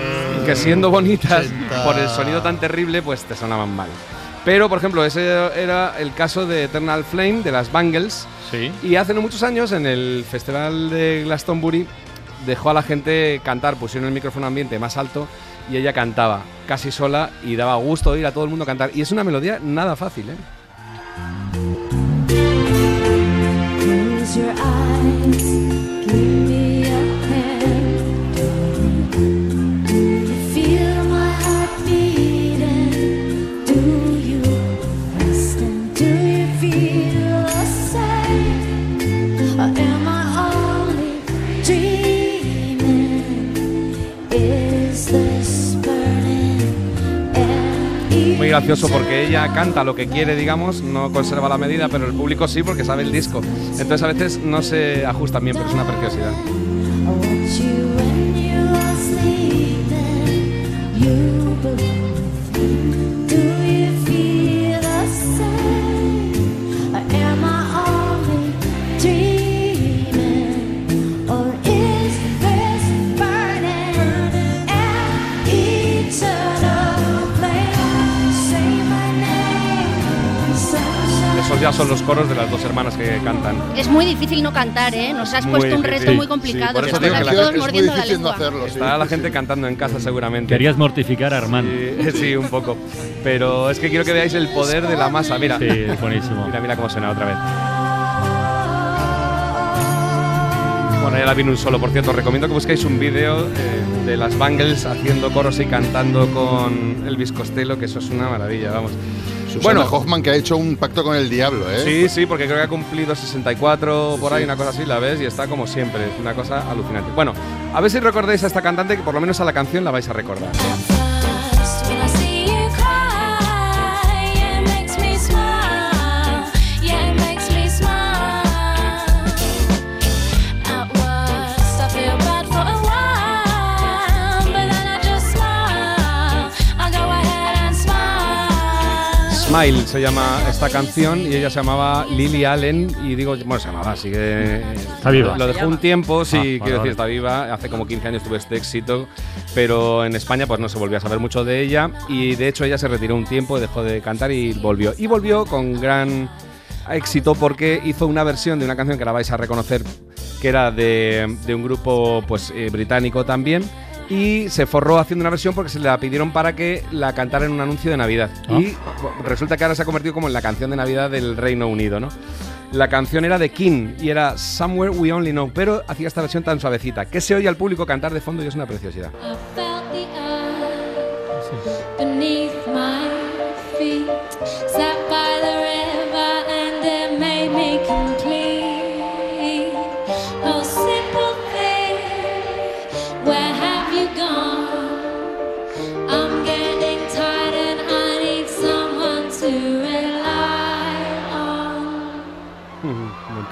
que siendo bonitas, 80. por el sonido tan terrible, pues te sonaban mal. Pero, por ejemplo, ese era el caso de Eternal Flame, de las Bangles. Sí. Y hace no muchos años, en el festival de Glastonbury, dejó a la gente cantar, pusieron el micrófono ambiente más alto y ella cantaba casi sola y daba gusto oír a todo el mundo cantar. Y es una melodía nada fácil, ¿eh? Gracioso porque ella canta lo que quiere, digamos, no conserva la medida, pero el público sí porque sabe el disco. Entonces a veces no se ajustan bien, pero es una preciosidad. Ya son los coros de las dos hermanas que cantan. Es muy difícil no cantar, ¿eh? Nos has Muy puesto un reto difícil. muy complicado. Sí, por eso digo que la- todos mordiendo la lengua. Estará la gente cantando en casa seguramente. Querías mortificar a Armand. Sí, sí, un poco. Pero es que quiero que veáis el poder de la masa. Mira. Sí, es buenísimo. Mira, mira cómo suena otra vez. Bueno, ya la vino un solo. Por cierto, os recomiendo que busquéis un vídeo eh, de las Bangles haciendo coros y cantando con Elvis Costello, que eso es una maravilla, vamos. Susana Hoffman que ha hecho un pacto con el diablo, ¿eh? Sí, sí, porque creo que ha cumplido 64 por ahí, una cosa así, la ves, y está como siempre, es una cosa alucinante. Bueno, a ver si recordáis a esta cantante, que por lo menos a la canción la vais a recordar. Smile. Se llama esta canción y ella se llamaba Lily Allen y digo, bueno, se llamaba, sigue... Está viva. Lo dejó un tiempo, sí, Ah, quiero vale, decir, está viva. Hace como 15 años tuvo este éxito, pero en España pues no se volvió a saber mucho de ella y de hecho ella se retiró un tiempo, dejó de cantar y volvió. Y volvió con gran éxito porque hizo una versión de una canción que la vais a reconocer que era de, de un grupo pues eh, británico también y se forró haciendo una versión porque se la pidieron para que la cantara en un anuncio de Navidad Ah. y resulta que ahora se ha convertido como en la canción de Navidad del Reino Unido, ¿no? La canción era de King y era Somewhere We Only Know, pero hacía esta versión tan suavecita que se oye al público cantar de fondo y es una preciosidad. I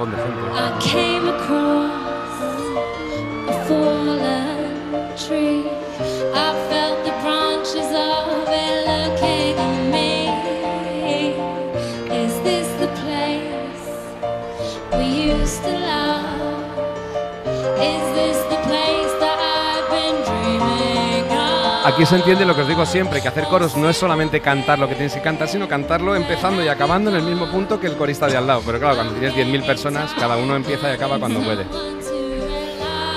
montón de gente. Aquí se entiende lo que os digo siempre, que hacer coros no es solamente cantar lo que tienes que cantar, sino cantarlo empezando y acabando en el mismo punto que el corista de al lado. Pero claro, cuando tienes 10.000 personas, cada uno empieza y acaba cuando puede.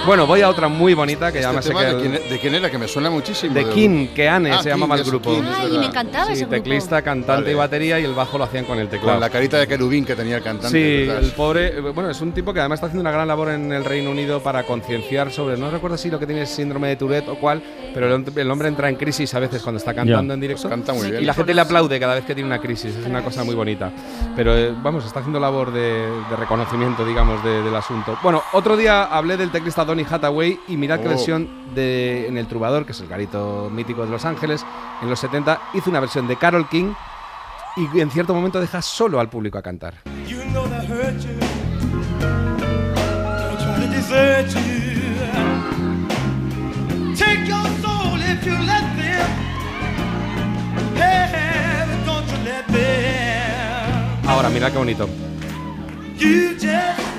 Bueno, voy a otra muy bonita que ya Este me sé tema que... de, el- quién, de quién era? Que me suena muchísimo. de de- King, Keane Ah, se llamaba King, el eso, grupo. King, Ay, me encantaba Sí, ese grupo. teclista, cantante Vale. y batería y el bajo lo hacían con el teclado. Con la carita de querubín que tenía el cantante. Sí, ¿verdad? el pobre, bueno, es un tipo que además está haciendo una gran labor en el Reino Unido para concienciar sobre, no recuerdo si lo que tiene es síndrome de Tourette o cuál, pero el, el hombre entra en crisis a veces cuando está cantando Ya. en directo. Canta muy bien. Y la gente le aplaude cada vez que tiene una crisis, es una cosa muy bonita. Pero eh, vamos, está haciendo labor de, de reconocimiento, digamos, de- del asunto. Bueno, otro día hablé del teclista Donny Hathaway y mirad qué Oh. versión de en El Trubador, que es el garito mítico de Los Ángeles, en los 70, hizo una versión de Carol King y en cierto momento deja solo al público a cantar. You know they hurt you. They'll try to desert you. Take your soul if you let them. Hey, but don't you let them. Ahora, mirad qué bonito. You just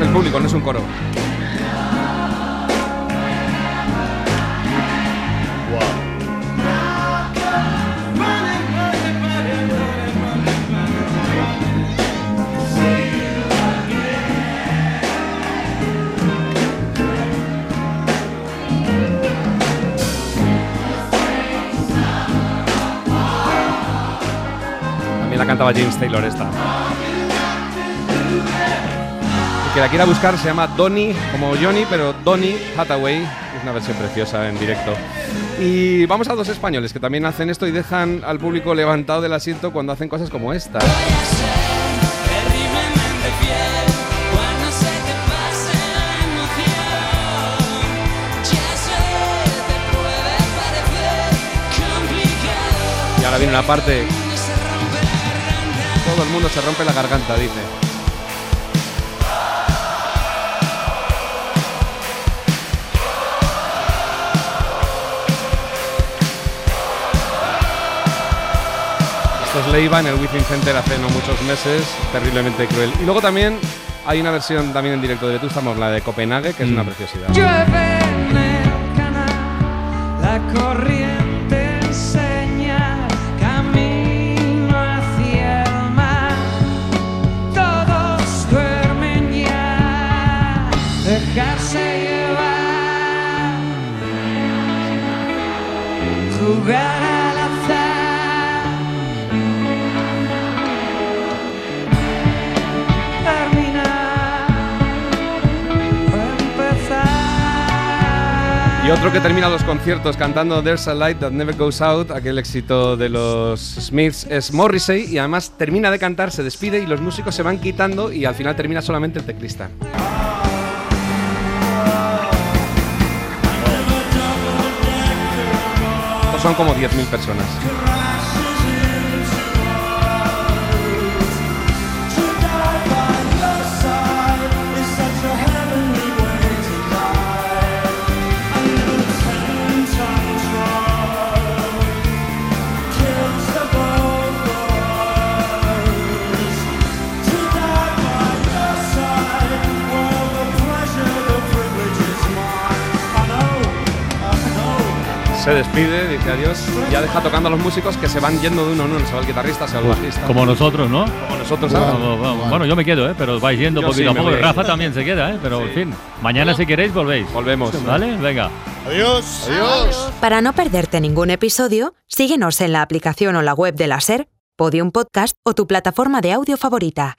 El público, no es un coro. la cantaba James Taylor esta. Que la quiera buscar se llama Donny, como Johnny, pero Donny Hathaway. Es una versión preciosa en directo. Y vamos a dos españoles que también hacen esto y dejan al público levantado del asiento cuando hacen cosas como esta. Y ahora viene una parte. Todo el mundo se rompe la garganta, dice. Leiva en el Within Center hace no muchos meses, terriblemente cruel. Y luego también hay una versión también en directo de Vetusta Morla, la de Copenhague, que es una preciosidad. Llueve en el canal, la corriente enseña camino hacia el mar. Todos duermen ya, dejarse llevar, jugar Y otro que termina los conciertos cantando There's a Light That Never Goes Out, aquel éxito de los Smiths, es Morrissey y además termina de cantar, se despide y los músicos se van quitando y al final termina solamente el teclista. Son como 10.000 personas. Se despide, dice adiós y ya deja tocando a los músicos que se van yendo de uno en uno. Se va el guitarrista, se va el bajista. Como nosotros, ¿no? Como nosotros, Bueno, ¿sabes? bueno, bueno, yo me quedo, ¿eh? Pero vais yendo Yo poquito sí, a poco. Rafa también se queda, ¿eh? Pero, en fin, mañana si queréis volvéis. Volvemos. ¿Vale? Venga. Adiós. Adiós. Para no perderte ningún episodio, síguenos en la aplicación o la web de la SER, Podium Podcast o tu plataforma de audio favorita.